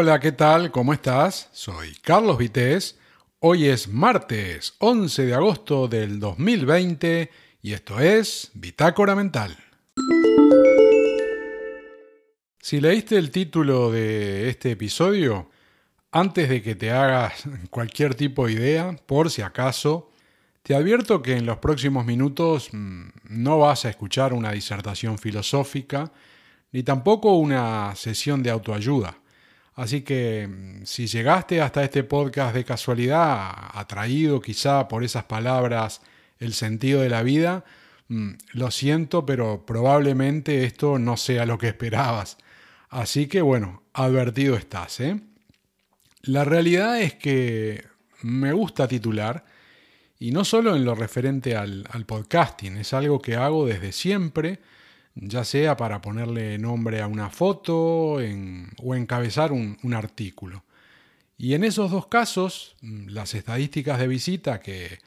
Hola, ¿qué tal? ¿Cómo estás? Soy Carlos Vitéz. Hoy es martes 11 de agosto del 2020 y esto es Bitácora Mental. Si leíste el título de este episodio, antes de que te hagas cualquier tipo de idea, por si acaso, te advierto que en los próximos minutos mm, no vas a escuchar una disertación filosófica, ni tampoco una sesión de autoayuda. Así que mm, si llegaste hasta este podcast de casualidad, atraído quizá por esas palabras, el sentido de la vida, mm, lo siento, pero probablemente esto no sea lo que esperabas. Así que bueno, advertido estás. ¿eh? La realidad es que me gusta titular, y no solo en lo referente al, al podcasting, es algo que hago desde siempre, ya sea para ponerle nombre a una foto o encabezar un, artículo. Y en esos dos casos, mm, las estadísticas de visita que,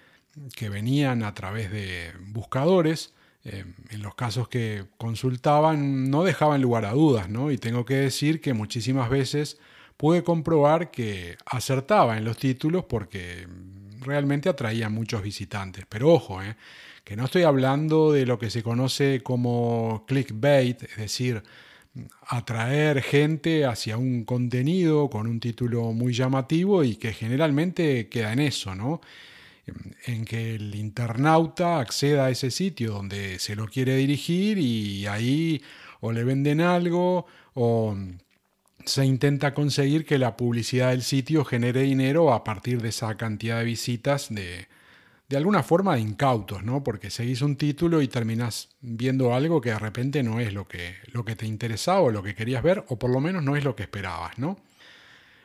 venían a través de buscadores, eh, en los casos que consultaban, no dejaban lugar a dudas, ¿no? Y tengo que decir que muchísimas veces pude comprobar que acertaba en los títulos porque realmente atraía muchos visitantes. Pero ojo, ¿eh? Que no estoy hablando de lo que se conoce como clickbait, es decir, atraer gente hacia un contenido con un título muy llamativo y que generalmente queda en eso, ¿no? En que el internauta acceda a ese sitio donde se lo quiere dirigir y ahí o le venden algo o se intenta conseguir que la publicidad del sitio genere dinero a partir de esa cantidad de visitas de, de alguna forma incautos, ¿no? Porque seguís un título y terminás viendo algo que de repente no es lo que, lo que te interesaba o lo que querías ver, o por lo menos no es lo que esperabas, ¿no?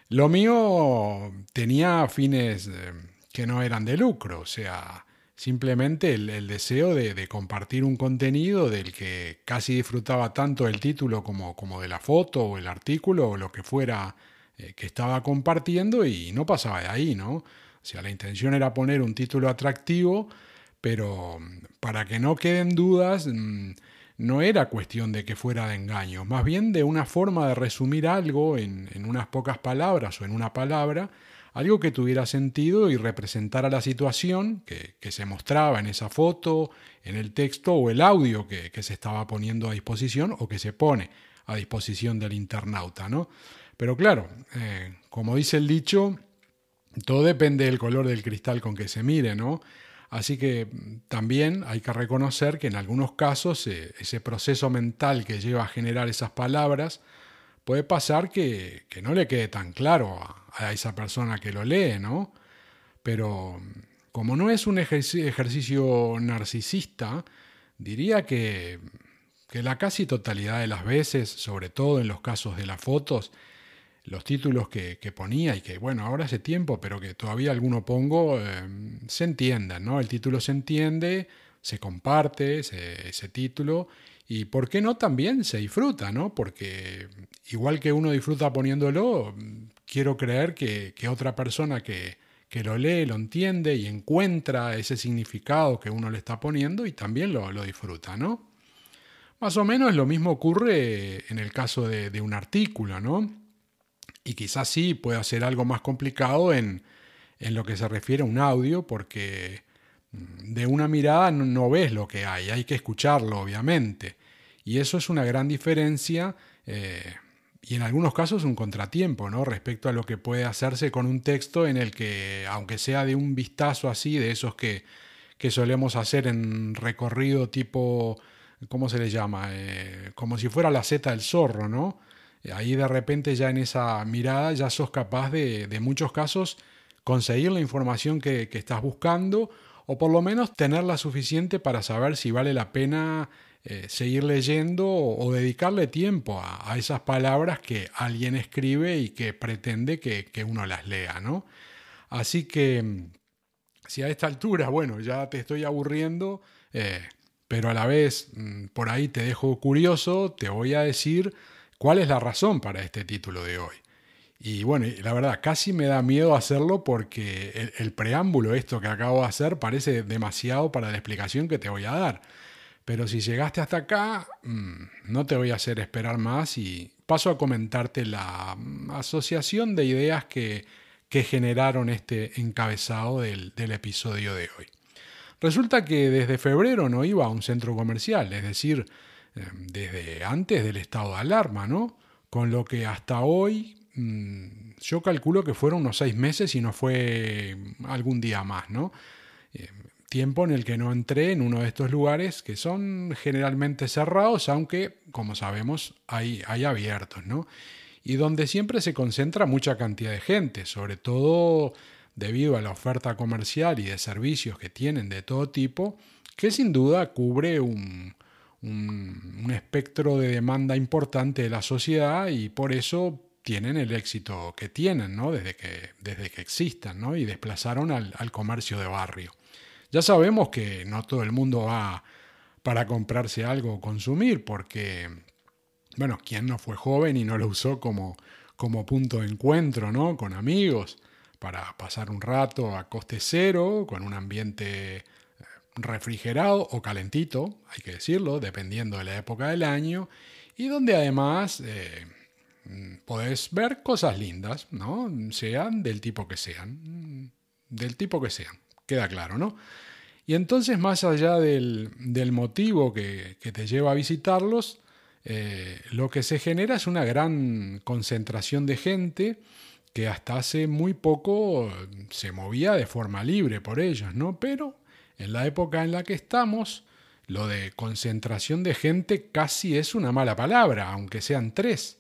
Lo mío tenía fines eh, que no eran de lucro, o sea, simplemente el, deseo de, compartir un contenido del que casi disfrutaba tanto el título como, como de la foto o el artículo o lo que fuera eh, que estaba compartiendo y no pasaba de ahí, ¿no? La intención era poner un título atractivo, pero mm, para que no queden dudas, mm, no era cuestión de que fuera de engaño, más bien de una forma de resumir algo en, unas pocas palabras o en una palabra, algo que tuviera sentido y representara la situación que, se mostraba en esa foto, en el texto o el audio que, se estaba poniendo a disposición o que se pone a disposición del internauta. ¿no? Pero claro, eh, como dice el dicho, todo depende del color del cristal con que se mire, ¿no? Así que también hay que reconocer que en algunos casos eh, ese proceso mental que lleva a generar esas palabras puede pasar que, no le quede tan claro a, esa persona que lo lee, ¿no? Pero como no es un ejercicio narcisista, diría que, que la casi totalidad de las veces, sobre todo en los casos de las fotos, los títulos que, ponía y que, bueno, ahora hace tiempo, pero que todavía alguno pongo, eh, se entiendan, ¿no? El título se entiende, se comparte ese, título y, ¿por qué no? También se disfruta, ¿no? Porque igual que uno disfruta poniéndolo, quiero creer que, otra persona que, lo lee, lo entiende y encuentra ese significado que uno le está poniendo y también lo, disfruta, ¿no? Más o menos lo mismo ocurre en el caso de, de un artículo, ¿no? Y quizás sí pueda ser algo más complicado en, lo que se refiere a un audio, porque mm, de una mirada no, ves lo que hay, hay que escucharlo, obviamente. Y eso es una gran diferencia eh, y en algunos casos un contratiempo, ¿no? Respecto a lo que puede hacerse con un texto en el que, aunque sea de un vistazo así, de esos que, solemos hacer en recorrido tipo, ¿cómo se le llama? Eh, como si fuera la seta del zorro, ¿no? Ahí de repente ya en esa mirada ya sos capaz de, de muchos casos, conseguir la información que, estás buscando o por lo menos tenerla suficiente para saber si vale la pena eh, seguir leyendo o, dedicarle tiempo a, esas palabras que alguien escribe y que pretende que, uno las lea, ¿no? Así que si a esta altura, bueno, ya te estoy aburriendo, eh, pero a la vez mm, por ahí te dejo curioso, te voy a decir ¿Cuál es la razón para este título de hoy? Y bueno, la verdad, casi me da miedo hacerlo porque el, preámbulo, esto que acabo de hacer, parece demasiado para la explicación que te voy a dar. Pero si llegaste hasta acá, mm, no te voy a hacer esperar más y paso a comentarte la mm, asociación de ideas que, que generaron este encabezado del, del episodio de hoy. Resulta que desde febrero no iba a un centro comercial, es decir, desde antes del estado de alarma, ¿no? Con lo que hasta hoy mm, yo calculo que fueron unos seis meses y no fue algún día más, ¿no? Em, tiempo en el que no entré en uno de estos lugares que son generalmente cerrados, aunque, como sabemos, hay, hay abiertos, ¿no? Y donde siempre se concentra mucha cantidad de gente, sobre todo debido a la oferta comercial y de servicios que tienen de todo tipo, que sin duda cubre un, un, espectro de demanda importante de la sociedad y por eso tienen el éxito que tienen, ¿no? desde, que, desde que existan, ¿no? y desplazaron al, comercio de barrio. Ya sabemos que no todo el mundo va para comprarse algo o consumir, porque, bueno, ¿quién no fue joven y no lo usó como, como punto de encuentro, ¿no? Con amigos para pasar un rato a coste cero, con un ambiente refrigerado o calentito, hay que decirlo, dependiendo de la época del año, y donde además eh, podés ver cosas lindas, ¿no? Sean del tipo que sean, del tipo que sean, queda claro, ¿no? Y entonces, más allá del, motivo que, te lleva a visitarlos, eh, lo que se genera es una gran concentración de gente que hasta hace muy poco se movía de forma libre por ellos, ¿no? Pero en la época en la que estamos, lo de concentración de gente casi es una mala palabra, aunque sean tres.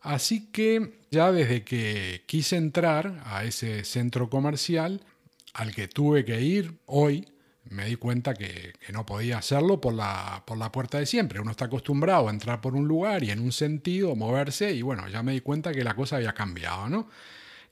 Así que ya desde que quise entrar a ese centro comercial, al que tuve que ir hoy, me di cuenta que, no podía hacerlo por la, por la puerta de siempre. Uno está acostumbrado a entrar por un lugar y en un sentido moverse y bueno, ya me di cuenta que la cosa había cambiado, ¿no?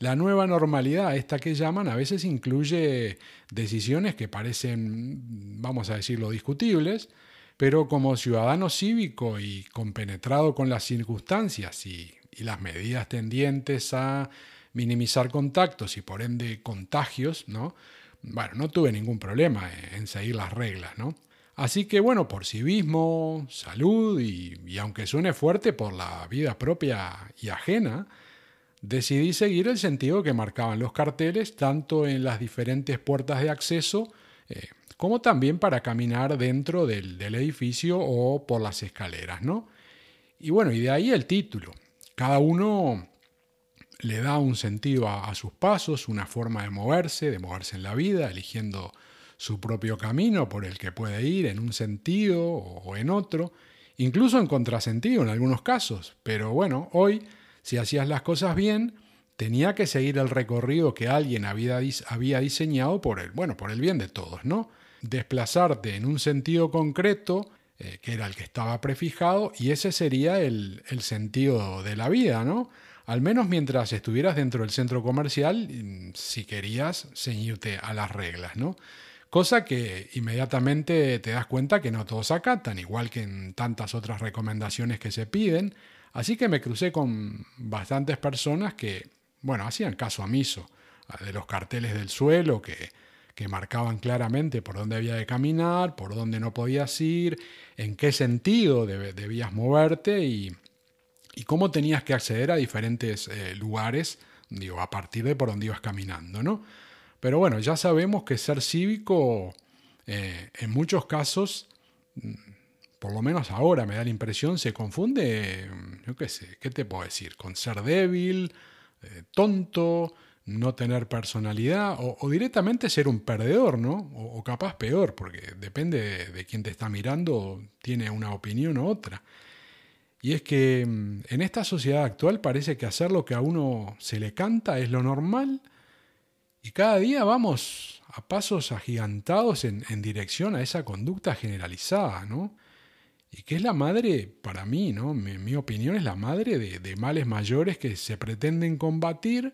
La nueva normalidad, esta que llaman, a veces incluye decisiones que parecen, vamos a decirlo, discutibles, pero como ciudadano cívico y compenetrado con las circunstancias y, las medidas tendientes a minimizar contactos y por ende contagios, ¿no? bueno, no tuve ningún problema en seguir las reglas, ¿no? Así que bueno, por civismo, salud y, aunque suene fuerte por la vida propia y ajena, decidí seguir el sentido que marcaban los carteles, tanto en las diferentes puertas de acceso, eh, como también para caminar dentro del, del, edificio o por las escaleras, ¿no? Y bueno, y de ahí el título. Cada uno le da un sentido a, sus pasos, una forma de moverse, de moverse en la vida, eligiendo su propio camino por el que puede ir en un sentido o en otro, incluso en contrasentido en algunos casos. Pero bueno, hoy, si hacías las cosas bien, tenía que seguir el recorrido que alguien había, diseñado por el, bueno, por el bien de todos, ¿no? Desplazarte en un sentido concreto, eh, que era el que estaba prefijado, y ese sería el, el sentido de la vida, ¿no? al menos mientras estuvieras dentro del centro comercial, mm, si querías ceñirte a las reglas, ¿no? Cosa que inmediatamente te das cuenta que no todos acatan, igual que en tantas otras recomendaciones que se piden. Así que me crucé con bastantes personas que, bueno, hacían caso omiso de los carteles del suelo que, que marcaban claramente por dónde había de caminar, por dónde no podías ir, en qué sentido debías moverte y, y cómo tenías que acceder a diferentes eh, lugares, digo, a partir de por donde ibas caminando, ¿no? Pero bueno, ya sabemos que ser cívico eh, en muchos casos, por lo menos ahora me da la impresión, se confunde, mm, yo qué sé, ¿qué te puedo decir? Con ser débil, eh, tonto, no tener personalidad o, directamente ser un perdedor, ¿no? O, capaz peor, porque depende de, de quién te está mirando, tiene una opinión u otra. Y es que mm, en esta sociedad actual parece que hacer lo que a uno se le canta es lo normal y cada día vamos a pasos agigantados en, dirección a esa conducta generalizada, ¿no? Y que es la madre, para mí, ¿no? Mi, mi opinión es la madre de, males mayores que se pretenden combatir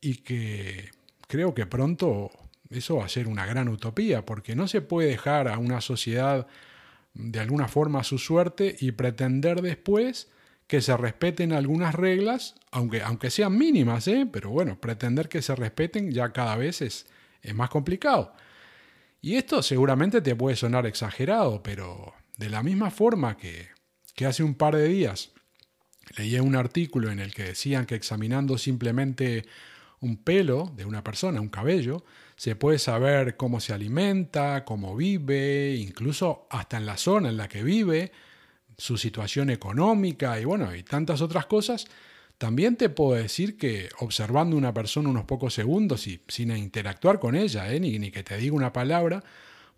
y que creo que pronto eso va a ser una gran utopía, porque no se puede dejar a una sociedad de alguna forma su suerte y pretender después que se respeten algunas reglas, aunque, aunque sean mínimas, ¿eh? pero bueno, pretender que se respeten ya cada vez es más complicado. Y esto seguramente te puede sonar exagerado, pero de la misma forma que, que hace un par de días Leí un artículo en el que decían que examinando simplemente un pelo de una persona, un cabello, se puede saber cómo se alimenta, cómo vive, incluso hasta en la zona en la que vive, su situación económica y bueno, y tantas otras cosas. También te puedo decir que observando una persona unos pocos segundos y sin interactuar con ella, ¿eh? ni, ni, que te diga una palabra,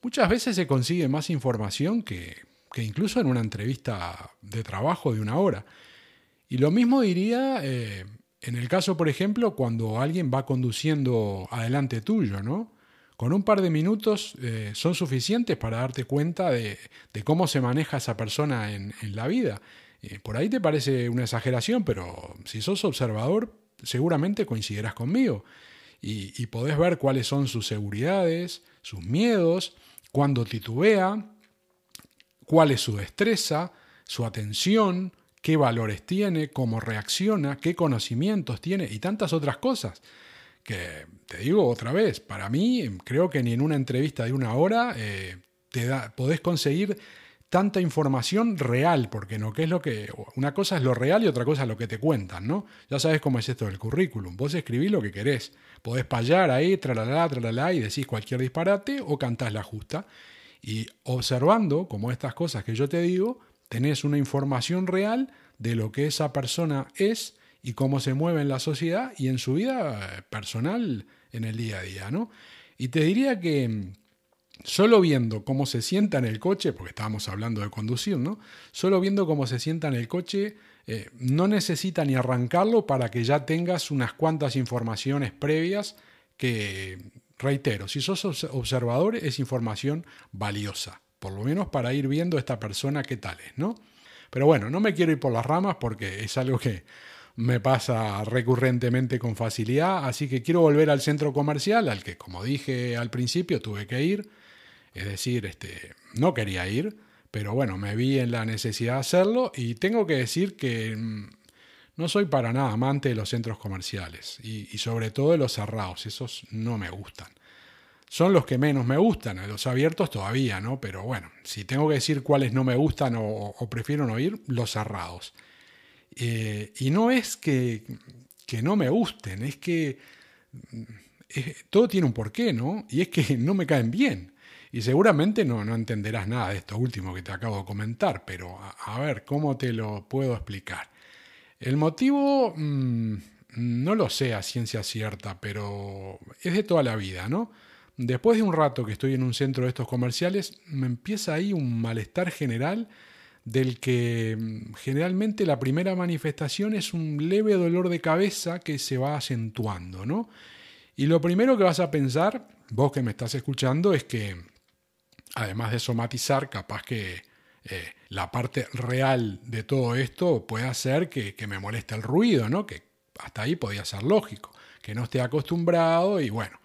muchas veces se consigue más información que, que, incluso en una entrevista de trabajo de una hora. Y lo mismo diría eh, en el caso, por ejemplo, cuando alguien va conduciendo adelante tuyo, ¿no? Con un par de minutos eh, son suficientes para darte cuenta de, de, cómo se maneja esa persona en, la vida. Por ahí te parece una exageración, pero si sos observador, seguramente coincidirás conmigo. Y, y podés ver cuáles son sus seguridades, sus miedos, cuándo titubea, cuál es su destreza, su atención, qué valores tiene, cómo reacciona, qué conocimientos tiene y tantas otras cosas. Que te digo otra vez, para mí creo que ni en una entrevista de una hora eh, te da, podés conseguir tanta información real, porque no, ¿qué es lo que una cosa es lo real y otra cosa es lo que te cuentan, ¿no? Ya sabes cómo es esto del currículum. Vos escribís lo que querés. Podés payar ahí, tralala, tralala, y decís cualquier disparate o cantás la justa. Y observando, como estas cosas que yo te digo, tenés una información real de lo que esa persona es y cómo se mueve en la sociedad y en su vida personal en el día a día, ¿no? Y te diría que Solo viendo cómo se sienta en el coche, porque estábamos hablando de conducir, ¿no? Solo viendo cómo se sienta en el coche, eh, no necesita ni arrancarlo para que ya tengas unas cuantas informaciones previas que, reitero, si sos observador es información valiosa, por lo menos para ir viendo esta persona qué tal es, ¿no? Pero bueno, no me quiero ir por las ramas porque es algo que me pasa recurrentemente con facilidad, así que quiero volver al centro comercial, al que como dije al principio tuve que ir es decir, este, no quería ir, pero bueno, me vi en la necesidad de hacerlo y tengo que decir que mm, no soy para nada amante de los centros comerciales y, sobre todo de los cerrados, esos no me gustan. Son los que menos me gustan, los abiertos todavía, ¿no? Pero bueno, si tengo que decir cuáles no me gustan o, prefiero no ir, los cerrados. Eh, y no es que, que, no me gusten, es que mm, todo tiene un porqué, ¿no? Y es que no me caen bien. Y seguramente no, no entenderás nada de esto último que te acabo de comentar, pero a, ver, ¿cómo te lo puedo explicar? El motivo mm, no lo sé a ciencia cierta, pero es de toda la vida, ¿no? Después de un rato que estoy en un centro de estos comerciales, me empieza ahí un malestar general del que mm, generalmente la primera manifestación es un leve dolor de cabeza que se va acentuando, ¿no? Y lo primero que vas a pensar, vos que me estás escuchando, es que además de somatizar, capaz que eh, la parte real de todo esto puede hacer que, me moleste el ruido, ¿no? Que hasta ahí podía ser lógico, que no esté acostumbrado y bueno,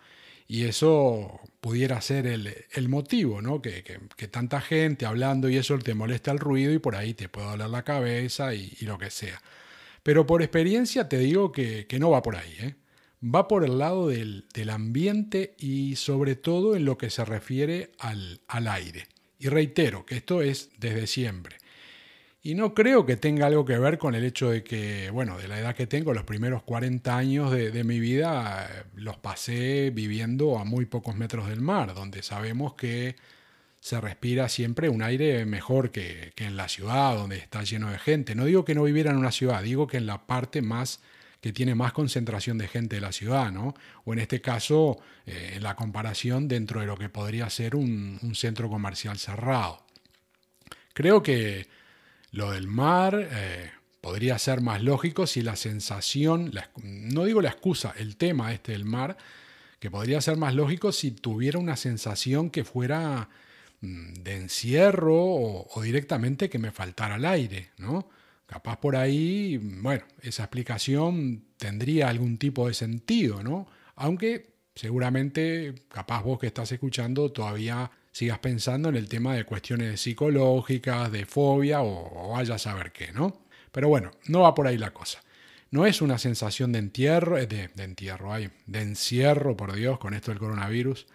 y eso pudiera ser el, motivo, ¿no? Que, tanta gente hablando y eso te molesta el ruido y por ahí te puede doler la cabeza y, lo que sea. Pero por experiencia te digo que, no va por ahí, ¿eh? va por el lado del, ambiente y sobre todo en lo que se refiere al, aire. Y reitero que esto es desde siempre. Y no creo que tenga algo que ver con el hecho de que, bueno, de la edad que tengo, los primeros 40 años de, mi vida eh, los pasé viviendo a muy pocos metros del mar, donde sabemos que se respira siempre un aire mejor que, que en la ciudad, donde está lleno de gente. No digo que no viviera en una ciudad, digo que en la parte más que tiene más concentración de gente de la ciudad, ¿no? O en este caso, eh, la comparación dentro de lo que podría ser un, centro comercial cerrado. Creo que lo del mar eh, podría ser más lógico si la sensación, no digo la excusa, el tema este del mar, que podría ser más lógico si tuviera una sensación que fuera mm, de encierro o, o directamente que me faltara el aire, ¿no? Capaz por ahí, bueno, esa explicación tendría algún tipo de sentido, ¿no? Aunque seguramente, capaz vos que estás escuchando todavía sigas pensando en el tema de cuestiones psicológicas, de fobia o, vaya a saber qué, ¿no? Pero bueno, no va por ahí la cosa. No es una sensación de entierro, eh, de, de entierro, hay, de encierro, por Dios, con esto del coronavirus.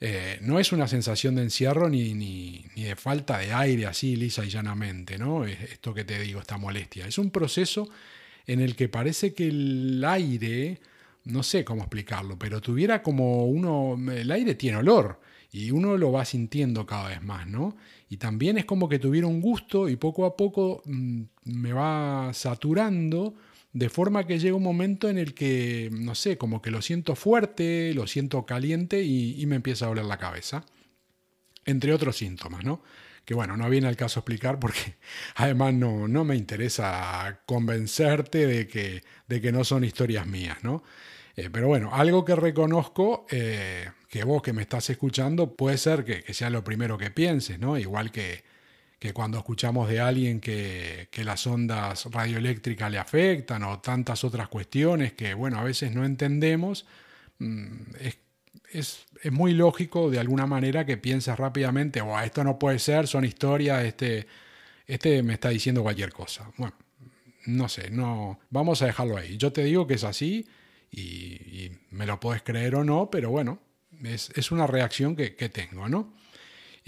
Eh, no es una sensación de encierro ni, ni, de falta de aire así lisa y llanamente, ¿no? Esto que te digo, esta molestia. Es un proceso en el que parece que el aire, no sé cómo explicarlo, pero tuviera como uno, el aire tiene olor y uno lo va sintiendo cada vez más, ¿no? Y también es como que tuviera un gusto y poco a poco mm, me va saturando de forma que llega un momento en el que, no sé, como que lo siento fuerte, lo siento caliente y, me empieza a doler la cabeza. Entre otros síntomas, ¿no? Que bueno, no viene al caso explicar porque además no, no me interesa convencerte de que, de que no son historias mías, ¿no? Eh, pero bueno, algo que reconozco, eh, que vos que me estás escuchando, puede ser que, que sea lo primero que pienses, ¿no? Igual que, que cuando escuchamos de alguien que, las ondas radioeléctricas le afectan o tantas otras cuestiones que, bueno, a veces no entendemos, mm, es, muy lógico de alguna manera que pienses rápidamente, o esto no puede ser, son historias, este, este me está diciendo cualquier cosa. Bueno, no sé, no, vamos a dejarlo ahí. Yo te digo que es así y, me lo puedes creer o no, pero bueno, es, una reacción que, que tengo, ¿no?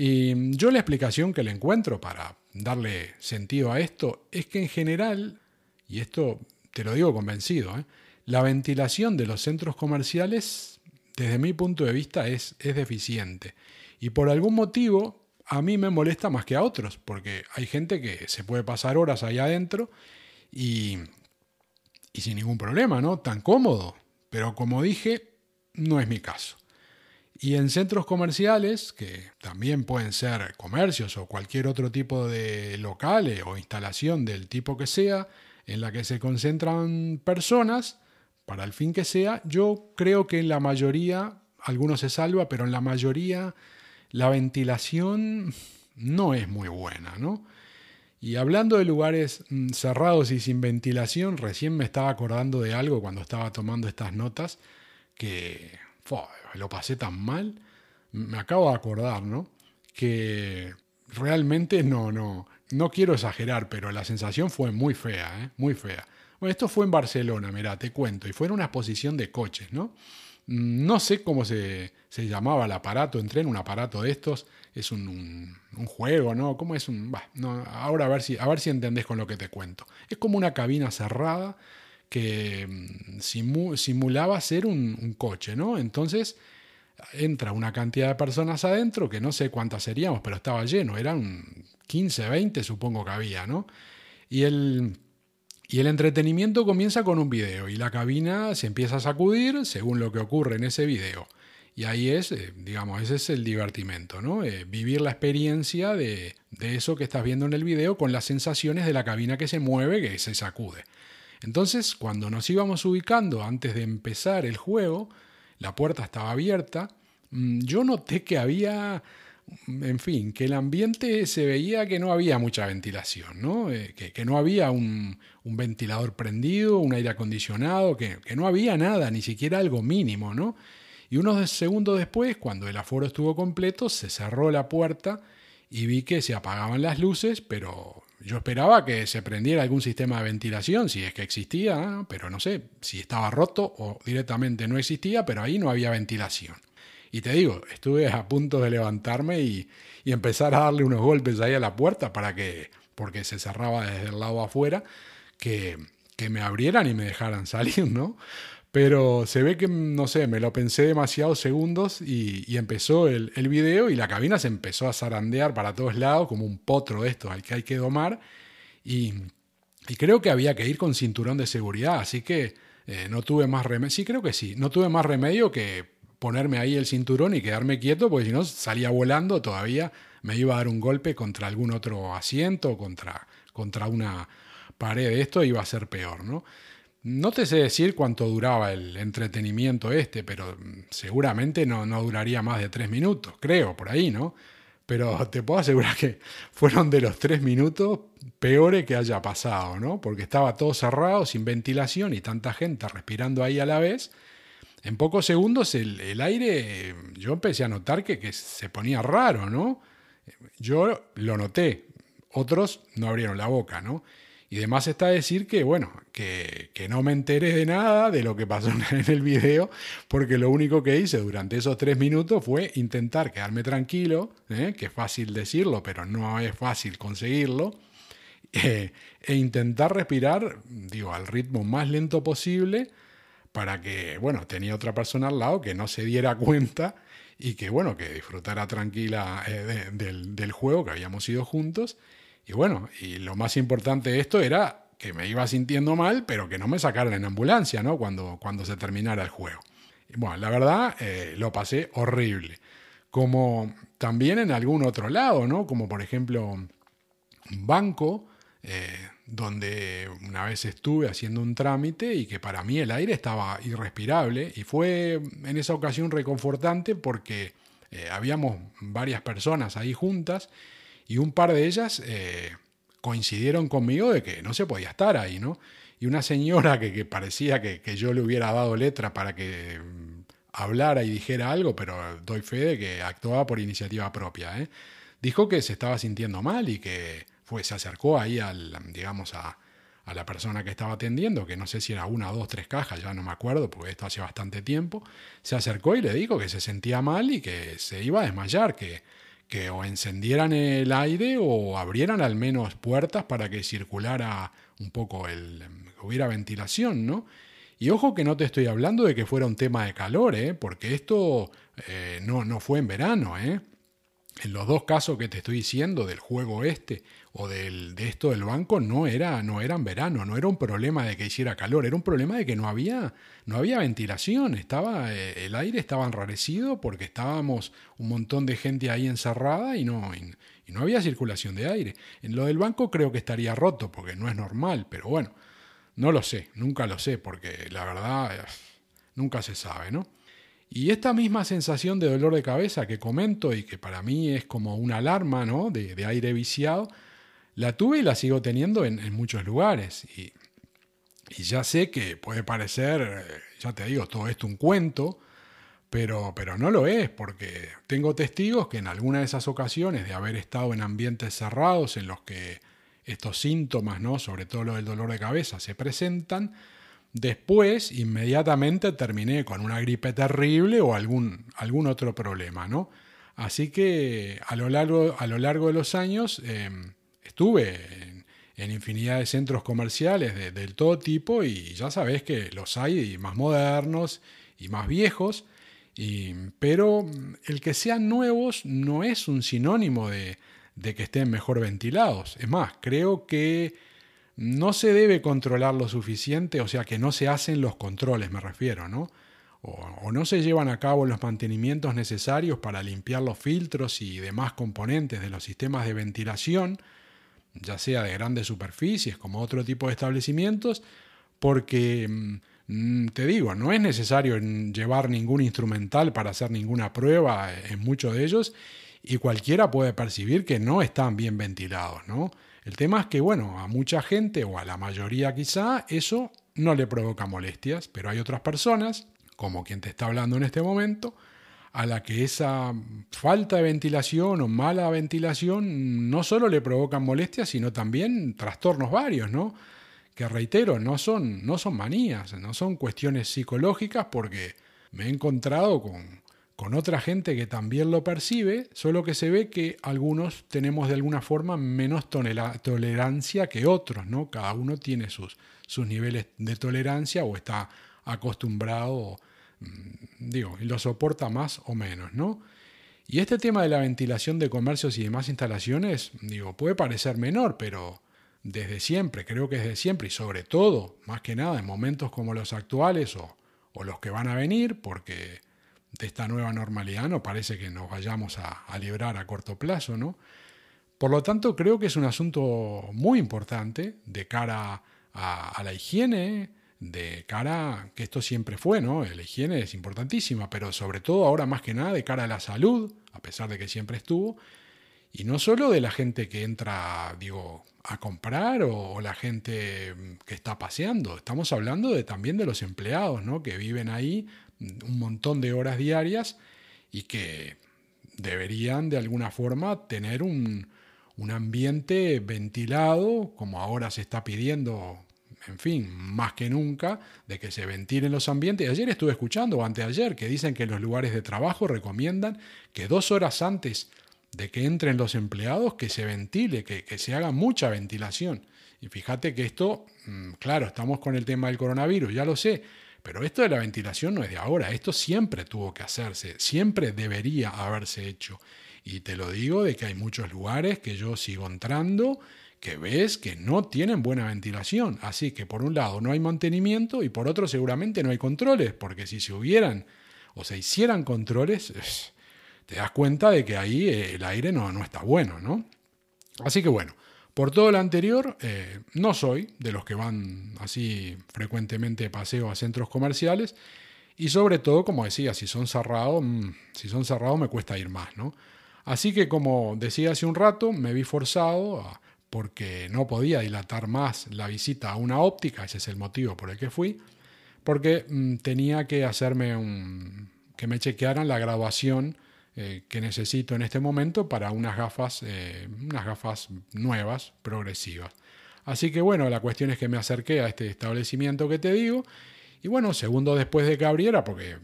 Y yo la explicación que le encuentro para darle sentido a esto es que en general, y esto te lo digo convencido, ¿eh? la ventilación de los centros comerciales, desde mi punto de vista, es, es deficiente. Y por algún motivo, a mí me molesta más que a otros, porque hay gente que se puede pasar horas ahí adentro y, y sin ningún problema, ¿no? Tan cómodo. Pero como dije, no es mi caso. Y en centros comerciales, que también pueden ser comercios o cualquier otro tipo de locales o instalación del tipo que sea, en la que se concentran personas, para el fin que sea, yo creo que en la mayoría, algunos se salva, pero en la mayoría la ventilación no es muy buena, ¿no? Y hablando de lugares mm, cerrados y sin ventilación, recién me estaba acordando de algo cuando estaba tomando estas notas, que lo pasé tan mal. Me acabo de acordar, ¿no? Que realmente no, no, no quiero exagerar, pero la sensación fue muy fea, ¿eh? Muy fea. Bueno, esto fue en Barcelona, mira, te cuento, y fue en una exposición de coches, ¿no? Mm, no sé cómo se, llamaba el aparato, entré en un aparato de estos, es un, juego, ¿no? ¿Cómo es un...? no, ahora a ver, si, a ver si entendés con lo que te cuento. Es como una cabina cerrada que mm, simulaba ser un, coche, ¿no? Entonces entra una cantidad de personas adentro, que no sé cuántas seríamos, pero estaba lleno, eran 15, 20 supongo que había, ¿no? Y el, y el entretenimiento comienza con un video y la cabina se empieza a sacudir según lo que ocurre en ese video. Y ahí es, eh, digamos, ese es el divertimento, ¿no? Eh, vivir la experiencia de, de eso que estás viendo en el video con las sensaciones de la cabina que se mueve, que se sacude. Entonces, cuando nos íbamos ubicando antes de empezar el juego, la puerta estaba abierta, mm, yo noté que había, en fin, que el ambiente se veía que no había mucha ventilación, ¿no? Eh, que, no había un, ventilador prendido, un aire acondicionado, que, que, no había nada, ni siquiera algo mínimo, ¿no? Y unos segundos después, cuando el aforo estuvo completo, se cerró la puerta y vi que se apagaban las luces, pero yo esperaba que se prendiera algún sistema de ventilación, si es que existía, pero no sé si estaba roto o directamente no existía, pero ahí no había ventilación. Y te digo, estuve a punto de levantarme y, empezar a darle unos golpes ahí a la puerta para que, porque se cerraba desde el lado afuera, que, que me abrieran y me dejaran salir, ¿no? Pero se ve que, no sé, me lo pensé demasiados segundos y, empezó el, el, video y la cabina se empezó a zarandear para todos lados como un potro de estos al que hay que domar. Y, creo que había que ir con cinturón de seguridad, así que eh, no tuve más remedio. Sí, creo que sí. No tuve más remedio que ponerme ahí el cinturón y quedarme quieto, porque si no salía volando todavía, me iba a dar un golpe contra algún otro asiento, contra, contra una pared esto, iba a ser peor, ¿no? No te sé decir cuánto duraba el entretenimiento este, pero seguramente no, no duraría más de tres minutos, creo, por ahí, ¿no? Pero te puedo asegurar que fueron de los tres minutos peores que haya pasado, ¿no? Porque estaba todo cerrado, sin ventilación y tanta gente respirando ahí a la vez. En pocos segundos el, aire, yo empecé a notar que, que se ponía raro, ¿no? Yo lo noté, otros no abrieron la boca, ¿no? Y además está decir que, bueno, que, no me enteré de nada de lo que pasó en el video, porque lo único que hice durante esos tres minutos fue intentar quedarme tranquilo, ¿eh? que es fácil decirlo, pero no es fácil conseguirlo, eh, e intentar respirar, digo, al ritmo más lento posible, para que, bueno, tenía otra persona al lado que no se diera cuenta y que, bueno, que disfrutara tranquila eh, del, del juego, que habíamos ido juntos y bueno, y lo más importante de esto era que me iba sintiendo mal, pero que no me sacaran en ambulancia, ¿no? Cuando, cuando se terminara el juego. Y bueno, la verdad, eh, lo pasé horrible. Como también en algún otro lado, ¿no? Como por ejemplo un banco, eh, donde una vez estuve haciendo un trámite y que para mí el aire estaba irrespirable y fue en esa ocasión reconfortante porque eh, habíamos varias personas ahí juntas y un par de ellas eh, coincidieron conmigo de que no se podía estar ahí, ¿no? Y una señora que, parecía que, yo le hubiera dado letra para que mm, hablara y dijera algo, pero doy fe de que actuaba por iniciativa propia, ¿eh? dijo que se estaba sintiendo mal y que fue, se acercó ahí al, digamos, a, a la persona que estaba atendiendo, que no sé si era una, dos, tres cajas, ya no me acuerdo, porque esto hace bastante tiempo, se acercó y le dijo que se sentía mal y que se iba a desmayar, que, que o encendieran el aire o abrieran al menos puertas para que circulara un poco el hubiera ventilación, ¿no? Y ojo que no te estoy hablando de que fuera un tema de calor, ¿eh? porque esto eh, no, no fue en verano, ¿eh? En los dos casos que te estoy diciendo del juego este o del, de esto del banco no era no en verano, no era un problema de que hiciera calor, era un problema de que no había no había ventilación, estaba eh, el aire estaba enrarecido porque estábamos un montón de gente ahí encerrada y no y, no había circulación de aire. En lo del banco creo que estaría roto porque no es normal, pero bueno, no lo sé, nunca lo sé porque la verdad eh, nunca se sabe, ¿no? Y esta misma sensación de dolor de cabeza que comento y que para mí es como una alarma ¿no? de, aire viciado, la tuve y la sigo teniendo en, muchos lugares. Y, ya sé que puede parecer, eh, ya te digo, todo esto un cuento, pero, pero no lo es, porque tengo testigos que en alguna de esas ocasiones de haber estado en ambientes cerrados en los que estos síntomas, ¿no? sobre todo lo del dolor de cabeza, se presentan, Después, inmediatamente terminé con una gripe terrible o algún, algún otro problema, ¿no? Así que a lo largo, a lo largo de los años em, estuve en, infinidad de centros comerciales de, todo tipo y ya sabes que los hay más modernos y más viejos, y, pero el que sean nuevos no es un sinónimo de, de que estén mejor ventilados. Es más, creo que no se debe controlar lo suficiente, o sea que no se hacen los controles, me refiero, ¿no? O, no se llevan a cabo los mantenimientos necesarios para limpiar los filtros y demás componentes de los sistemas de ventilación, ya sea de grandes superficies como otro tipo de establecimientos, porque, mm, te digo, no es necesario llevar ningún instrumental para hacer ninguna prueba en muchos de ellos y cualquiera puede percibir que no están bien ventilados, ¿no? El tema es que, bueno, a mucha gente o a la mayoría quizá eso no le provoca molestias, pero hay otras personas, como quien te está hablando en este momento, a la que esa falta de ventilación o mala ventilación no solo le provocan molestias, sino también trastornos varios, ¿no? Que reitero, no son, no son manías, no son cuestiones psicológicas porque me he encontrado con, con otra gente que también lo percibe, solo que se ve que algunos tenemos de alguna forma menos tolerancia que otros, ¿no? Cada uno tiene sus, sus niveles de tolerancia o está acostumbrado, mm, digo, y lo soporta más o menos, ¿no? Y este tema de la ventilación de comercios y demás instalaciones, digo, puede parecer menor, pero desde siempre, creo que desde siempre, y sobre todo, más que nada, en momentos como los actuales o, o los que van a venir, porque de esta nueva normalidad no parece que nos vayamos a, librar a corto plazo, ¿no? Por lo tanto, creo que es un asunto muy importante de cara a, la higiene, de cara, que esto siempre fue, ¿no? La higiene es importantísima, pero sobre todo ahora más que nada de cara a la salud, a pesar de que siempre estuvo, y no solo de la gente que entra, digo, a comprar o, la gente que está paseando, estamos hablando de, también de los empleados, ¿no? Que viven ahí un montón de horas diarias y que deberían de alguna forma tener un, un ambiente ventilado, como ahora se está pidiendo, en fin, más que nunca, de que se ventilen los ambientes. Ayer estuve escuchando, o anteayer, que dicen que los lugares de trabajo recomiendan que dos horas antes de que entren los empleados, que se ventile, que, que se haga mucha ventilación. Y fíjate que esto, mm, claro, estamos con el tema del coronavirus, ya lo sé, pero esto de la ventilación no es de ahora, esto siempre tuvo que hacerse, siempre debería haberse hecho. Y te lo digo de que hay muchos lugares que yo sigo entrando que ves que no tienen buena ventilación. Así que por un lado no hay mantenimiento y por otro seguramente no hay controles, porque si se hubieran o se hicieran controles, te das cuenta de que ahí el aire no, no está bueno, ¿no? Así que bueno, por todo lo anterior, eh, no soy de los que van así frecuentemente de paseo a centros comerciales y sobre todo, como decía, si son cerrados, mm, si son cerrados me cuesta ir más, ¿no? Así que como decía hace un rato, me vi forzado porque no podía dilatar más la visita a una óptica, ese es el motivo por el que fui, porque mm, tenía que hacerme un que me chequearan la graduación eh, que necesito en este momento para unas gafas, eh, unas gafas nuevas, progresivas. Así que bueno, la cuestión es que me acerqué a este establecimiento que te digo, y bueno, segundo después de que abriera, porque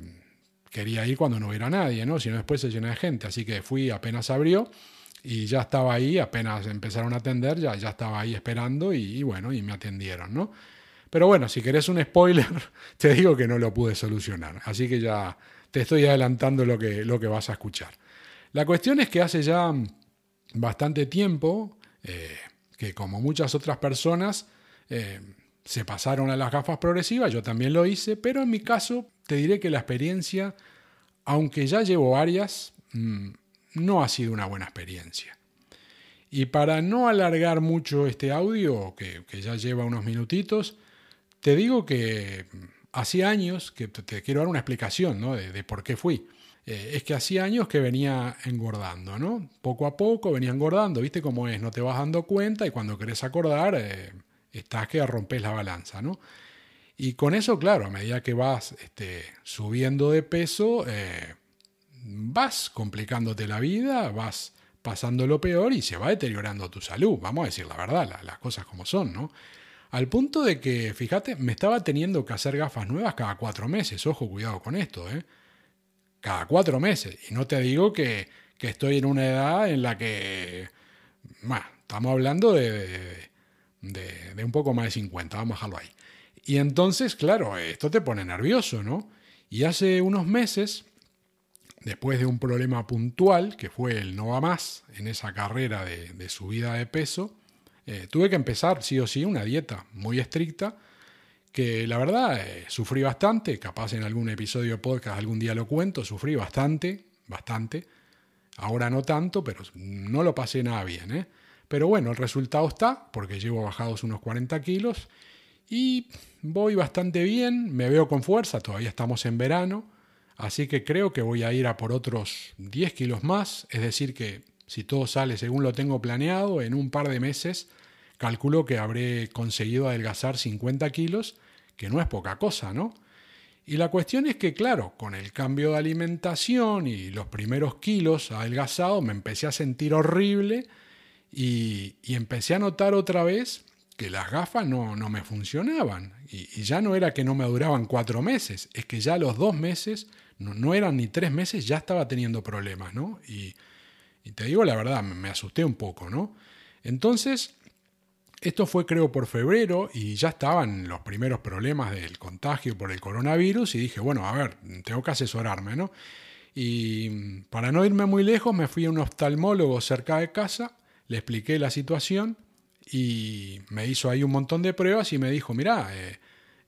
quería ir cuando no hubiera nadie, ¿no? Si no después se llena de gente, así que fui apenas abrió y ya estaba ahí, apenas empezaron a atender, ya, ya estaba ahí esperando y, y bueno, y me atendieron, ¿no? Pero bueno, si querés un spoiler, te digo que no lo pude solucionar, así que ya te estoy adelantando lo que, lo que vas a escuchar. La cuestión es que hace ya bastante tiempo eh, que como muchas otras personas eh, se pasaron a las gafas progresivas, yo también lo hice, pero en mi caso te diré que la experiencia, aunque ya llevo varias, mm, no ha sido una buena experiencia. Y para no alargar mucho este audio, que, que ya lleva unos minutitos, te digo que hacía años, que te quiero dar una explicación ¿no? de, por qué fui. Eh, es que hacía años que venía engordando, ¿no? Poco a poco venía engordando, ¿viste cómo es? No te vas dando cuenta y cuando querés acordar, eh, estás que rompes la balanza, ¿no? Y con eso, claro, a medida que vas este, subiendo de peso, eh, vas complicándote la vida, vas pasando lo peor y se va deteriorando tu salud. Vamos a decir la verdad, las cosas como son, ¿no? Al punto de que, fíjate, me estaba teniendo que hacer gafas nuevas cada cuatro meses. Ojo, cuidado con esto, ¿eh? Cada cuatro meses. Y no te digo que, estoy en una edad en la que... Bueno, estamos hablando de, de, un poco más de 50, vamos a dejarlo ahí. Y entonces, claro, esto te pone nervioso, ¿no? Y hace unos meses, después de un problema puntual, que fue el no va más en esa carrera de, de subida de peso, eh, tuve que empezar sí o sí una dieta muy estricta que la verdad eh, sufrí bastante, capaz en algún episodio de podcast algún día lo cuento, sufrí bastante, bastante. Ahora no tanto, pero no lo pasé nada bien. ¿eh? Pero bueno, el resultado está, porque llevo bajados unos 40 kilos y voy bastante bien, me veo con fuerza, todavía estamos en verano, así que creo que voy a ir a por otros 10 kilos más, es decir que si todo sale según lo tengo planeado, en un par de meses calculo que habré conseguido adelgazar 50 kilos, que no es poca cosa, ¿no? Y la cuestión es que, claro, con el cambio de alimentación y los primeros kilos adelgazados, me empecé a sentir horrible y, empecé a notar otra vez que las gafas no, no me funcionaban. Y, ya no era que no me duraban cuatro meses, es que ya los dos meses, no, no eran ni tres meses, ya estaba teniendo problemas, ¿no? Y, y te digo la verdad, me asusté un poco, ¿no? Entonces, esto fue creo por febrero y ya estaban los primeros problemas del contagio por el coronavirus y dije, bueno, a ver, tengo que asesorarme, ¿no? Y para no irme muy lejos me fui a un oftalmólogo cerca de casa, le expliqué la situación y me hizo ahí un montón de pruebas y me dijo, mira, eh,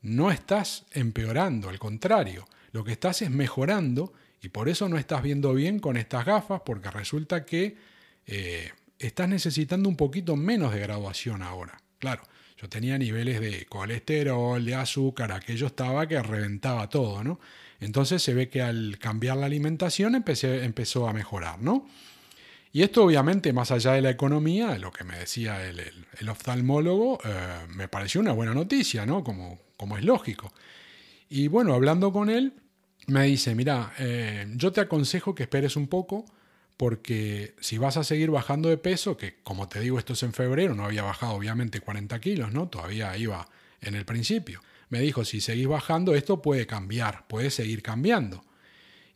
no estás empeorando, al contrario, lo que estás es mejorando y por eso no estás viendo bien con estas gafas, porque resulta que eh, estás necesitando un poquito menos de graduación ahora. Claro, yo tenía niveles de colesterol, de azúcar, aquello estaba que reventaba todo, ¿no? Entonces se ve que al cambiar la alimentación empezó a mejorar, ¿no? Y esto obviamente, más allá de la economía, lo que me decía el, oftalmólogo, eh, me pareció una buena noticia, ¿no? Como, como es lógico. Y bueno, hablando con él, me dice, mira, eh, yo te aconsejo que esperes un poco porque si vas a seguir bajando de peso, que como te digo, esto es en febrero, no había bajado obviamente 40 kilos, ¿no? Todavía iba en el principio. Me dijo, si seguís bajando, esto puede cambiar, puede seguir cambiando.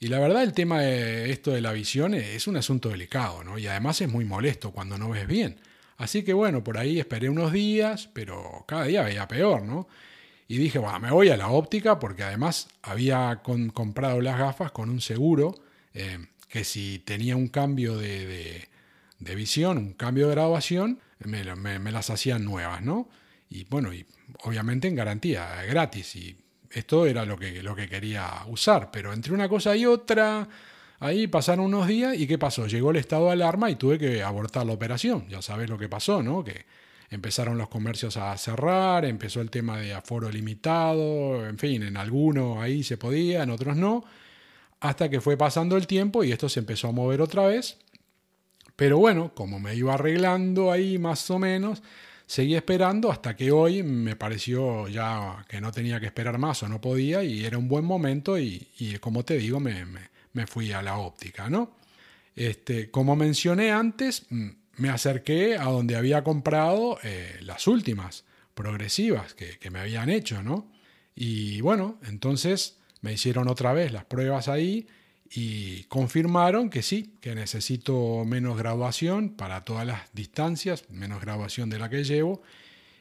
Y la verdad el tema de esto de la visión es un asunto delicado, ¿no? Y además es muy molesto cuando no ves bien. Así que bueno, por ahí esperé unos días, pero cada día veía peor, ¿no? Y dije, bueno, me voy a la óptica porque además había comprado las gafas con un seguro eh, que si tenía un cambio de, visión, un cambio de graduación, me, las hacían nuevas, ¿no? Y bueno, y obviamente en garantía, gratis. Y esto era lo que, lo que quería usar. Pero entre una cosa y otra, ahí pasaron unos días y ¿qué pasó? Llegó el estado de alarma y tuve que abortar la operación. Ya sabes lo que pasó, ¿no? Que empezaron los comercios a cerrar, empezó el tema de aforo limitado, en fin, en algunos ahí se podía, en otros no hasta que fue pasando el tiempo y esto se empezó a mover otra vez. Pero bueno, como me iba arreglando ahí más o menos, seguí esperando hasta que hoy me pareció ya que no tenía que esperar más o no podía y era un buen momento y, como te digo, me, fui a la óptica, ¿no? Este, como mencioné antes, mm, me acerqué a donde había comprado eh, las últimas progresivas que, me habían hecho, ¿no? Y bueno, entonces me hicieron otra vez las pruebas ahí y confirmaron que sí, que necesito menos graduación para todas las distancias, menos graduación de la que llevo.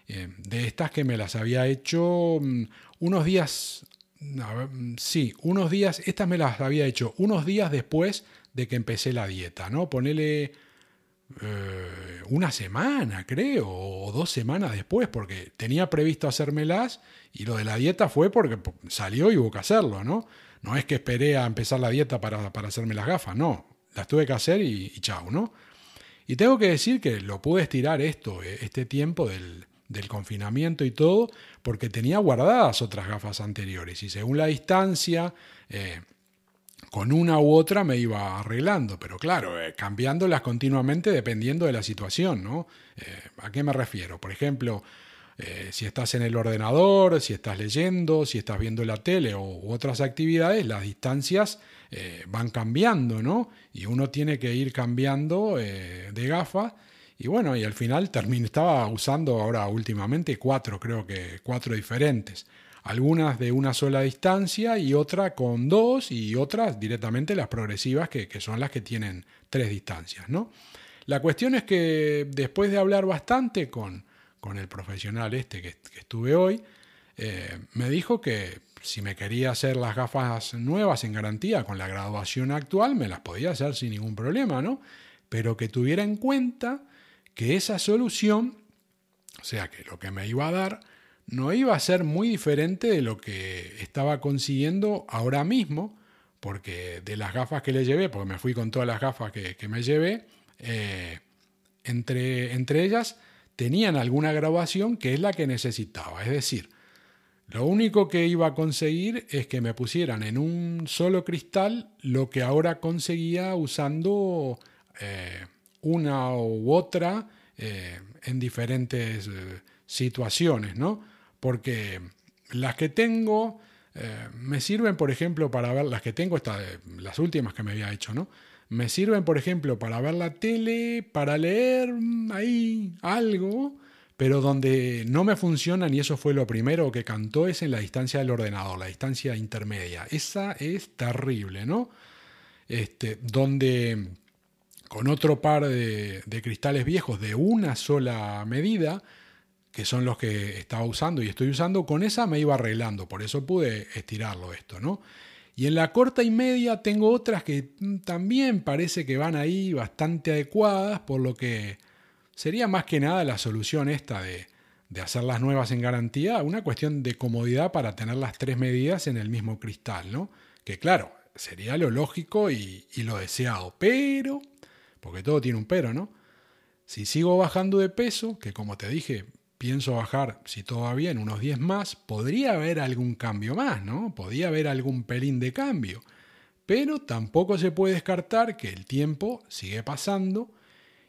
Eh, de estas que me las había hecho mm, unos días, mm, sí, unos días, estas me las había hecho unos días después de que empecé la dieta, ¿no? Ponele eh, una semana, creo, o dos semanas después, porque tenía previsto hacérmelas y lo de la dieta fue porque salió y hubo que hacerlo, ¿no? No es que esperé a empezar la dieta para, para hacerme las gafas, no, las tuve que hacer y, y chao, ¿no? Y tengo que decir que lo pude estirar esto, eh, este tiempo del, del confinamiento y todo, porque tenía guardadas otras gafas anteriores y según la distancia, eh, con una u otra me iba arreglando, pero claro, eh, cambiándolas continuamente dependiendo de la situación, ¿no? Eh, ¿A qué me refiero? Por ejemplo, eh, si estás en el ordenador, si estás leyendo, si estás viendo la tele u otras actividades, las distancias van cambiando, ¿no? Y uno tiene que ir cambiando de gafas. Y bueno, y al final terminé, estaba usando ahora últimamente cuatro, creo que cuatro diferentes algunas de una sola distancia y otra con dos y otras directamente las progresivas que, son las que tienen tres distancias. ¿no? La cuestión es que después de hablar bastante con, con el profesional este que, estuve hoy, eh, me dijo que si me quería hacer las gafas nuevas en garantía con la graduación actual, me las podía hacer sin ningún problema, ¿no? Pero que tuviera en cuenta que esa solución, o sea, que lo que me iba a dar, no iba a ser muy diferente de lo que estaba consiguiendo ahora mismo, porque de las gafas que le llevé, porque me fui con todas las gafas que, me llevé, eh, entre, entre ellas tenían alguna graduación que es la que necesitaba. Es decir, lo único que iba a conseguir es que me pusieran en un solo cristal lo que ahora conseguía usando eh, una u otra eh, en diferentes situaciones, ¿no? Porque las que tengo eh, me sirven, por ejemplo, para ver, las que tengo, estas, las últimas que me había hecho, ¿no? Me sirven, por ejemplo, para ver la tele, para leer ahí algo, pero donde no me funcionan, y eso fue lo primero que cantó, es en la distancia del ordenador, la distancia intermedia. Esa es terrible, ¿no? Este, donde con otro par de cristales viejos de una sola medida, que son los que estaba usando y estoy usando, con esa me iba arreglando, por eso pude estirarlo esto, ¿no? Y en la corta y media tengo otras que mm, también parece que van ahí bastante adecuadas, por lo que sería más que nada la solución esta de, de hacer las nuevas en garantía, una cuestión de comodidad para tener las tres medidas en el mismo cristal, ¿no? Que claro, sería lo lógico y, y lo deseado, pero, porque todo tiene un pero, ¿no? Si sigo bajando de peso, que como te dije, pienso bajar, si todo va bien, unos 10 más, podría haber algún cambio más, ¿no? Podría haber algún pelín de cambio. Pero tampoco se puede descartar que el tiempo sigue pasando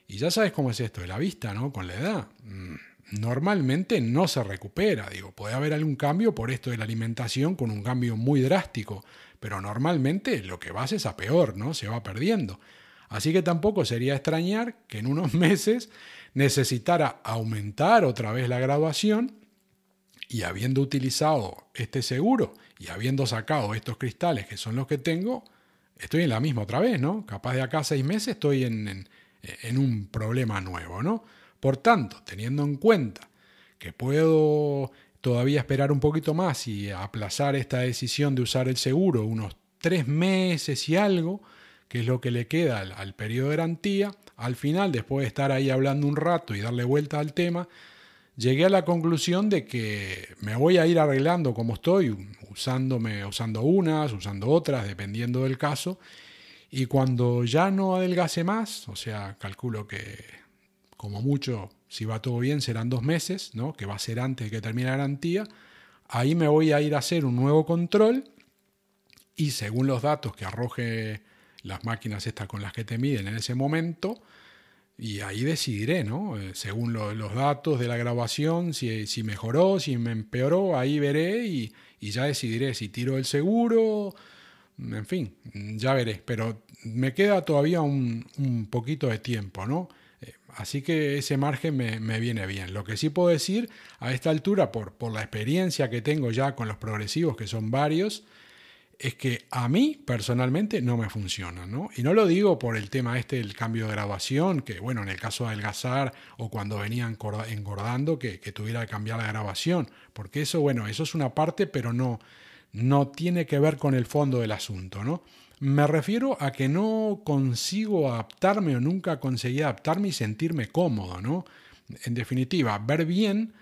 y ya sabes cómo es esto de la vista, ¿no? Con la edad. Mm, normalmente no se recupera, digo, puede haber algún cambio por esto de la alimentación con un cambio muy drástico, pero normalmente lo que va es a peor, ¿no? Se va perdiendo. Así que tampoco sería extrañar que en unos meses necesitara aumentar otra vez la graduación y habiendo utilizado este seguro y habiendo sacado estos cristales que son los que tengo, estoy en la misma otra vez, ¿no? Capaz de acá seis meses estoy en, en un problema nuevo, ¿no? Por tanto, teniendo en cuenta que puedo todavía esperar un poquito más y aplazar esta decisión de usar el seguro unos tres meses y algo, que es lo que le queda al, periodo de garantía, al final, después de estar ahí hablando un rato y darle vuelta al tema, llegué a la conclusión de que me voy a ir arreglando como estoy, usándome, usando unas, usando otras, dependiendo del caso, y cuando ya no adelgase más, o sea, calculo que como mucho, si va todo bien, serán dos meses, ¿no? que va a ser antes de que termine la garantía, ahí me voy a ir a hacer un nuevo control y según los datos que arroje las máquinas estas con las que te miden en ese momento, y ahí decidiré, ¿no? Eh, según los datos de la grabación, si, si, mejoró, si me empeoró, ahí veré y, y ya decidiré si tiro el seguro, en fin, ya veré, pero me queda todavía un, un poquito de tiempo, ¿no? Eh, así que ese margen me, me, viene bien. Lo que sí puedo decir a esta altura, por, por la experiencia que tengo ya con los progresivos, que son varios, es que a mí personalmente no me funciona, ¿no? Y no lo digo por el tema este del cambio de grabación, que bueno, en el caso de adelgazar o cuando venía engordando, que, que tuviera que cambiar la grabación, porque eso, bueno, eso es una parte, pero no, no tiene que ver con el fondo del asunto, ¿no? Me refiero a que no consigo adaptarme o nunca conseguí adaptarme y sentirme cómodo, ¿no? En definitiva, ver bien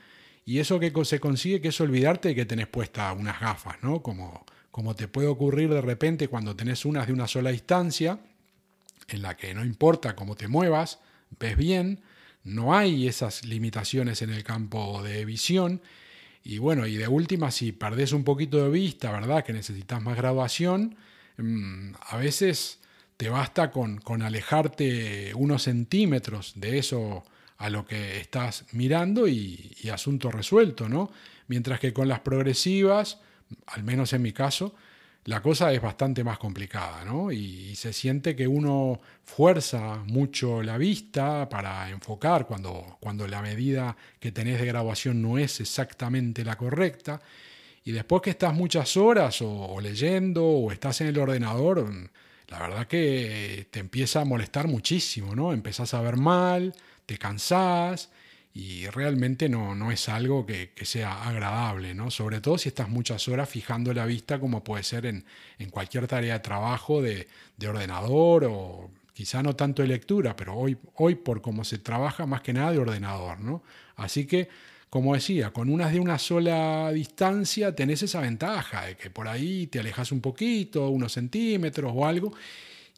y eso que se consigue que es olvidarte de que tenés puestas unas gafas, ¿no? Como como te puede ocurrir de repente cuando tenés unas de una sola distancia, en la que no importa cómo te muevas, ves bien, no hay esas limitaciones en el campo de visión. Y bueno, y de última, si perdés un poquito de vista, ¿verdad? Que necesitas más graduación, mm, a veces te basta con, con alejarte unos centímetros de eso a lo que estás mirando y asunto resuelto, ¿no? Mientras que con las progresivas, al menos en mi caso, la cosa es bastante más complicada, ¿no? Y, se siente que uno fuerza mucho la vista para enfocar cuando, cuando la medida que tenés de grabación no es exactamente la correcta. Y después que estás muchas horas o, leyendo o estás en el ordenador, la verdad que te empieza a molestar muchísimo, ¿no? Empezás a ver mal, te cansás y realmente no, no es algo que, sea agradable, ¿no? sobre todo si estás muchas horas fijando la vista como puede ser en, en cualquier tarea de trabajo de, de, ordenador o quizá no tanto de lectura, pero hoy, hoy por cómo se trabaja más que nada de ordenador. ¿no? Así que, como decía, con unas de una sola distancia tenés esa ventaja de que por ahí te alejas un poquito, unos centímetros o algo,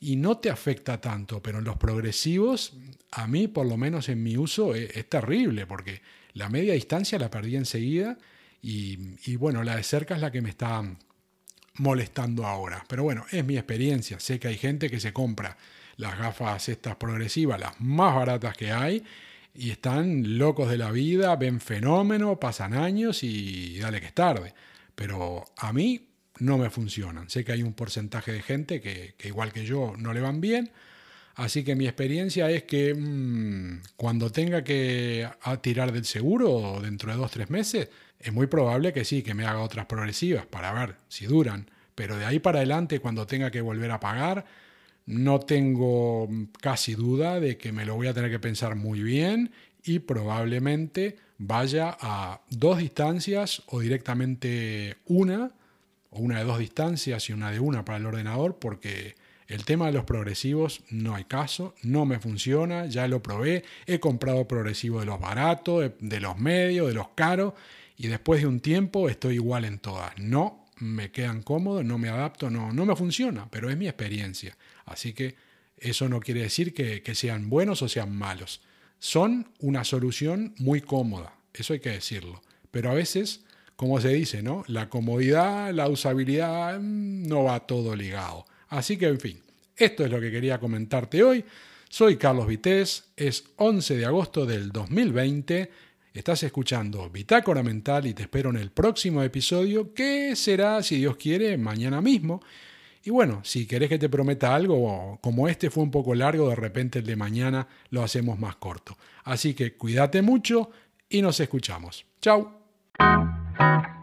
y no te afecta tanto, pero en los progresivos, a mí por lo menos en mi uso es, terrible, porque la media distancia la perdí enseguida y, bueno, la de cerca es la que me está molestando ahora. Pero bueno, es mi experiencia, sé que hay gente que se compra las gafas estas progresivas, las más baratas que hay, y están locos de la vida, ven fenómeno, pasan años y dale que es tarde. Pero a mí no me funcionan. Sé que hay un porcentaje de gente que, igual que yo no le van bien. Así que mi experiencia es que mm, cuando tenga que tirar del seguro dentro de dos o tres meses, es muy probable que sí, que me haga otras progresivas para ver si duran. Pero de ahí para adelante, cuando tenga que volver a pagar, no tengo casi duda de que me lo voy a tener que pensar muy bien y probablemente vaya a dos distancias o directamente una o una de dos distancias y una de una para el ordenador, porque el tema de los progresivos no hay caso, no me funciona, ya lo probé, he comprado progresivos de los baratos, de, los medios, de los caros, y después de un tiempo estoy igual en todas. No me quedan cómodos, no me adapto, no, no me funciona, pero es mi experiencia. Así que eso no quiere decir que sean buenos o sean malos. Son una solución muy cómoda, eso hay que decirlo. Pero a veces como se dice, ¿no? La comodidad, la usabilidad, mm, no va todo ligado. Así que, en fin, esto es lo que quería comentarte hoy. Soy Carlos Vités, es 11 de agosto del 2020. Estás escuchando Bitácora Mental y te espero en el próximo episodio, que será, si Dios quiere, mañana mismo. Y bueno, si querés que te prometa algo, como este fue un poco largo, de repente el de mañana lo hacemos más corto. Así que cuídate mucho y nos escuchamos. Chao. Thank you.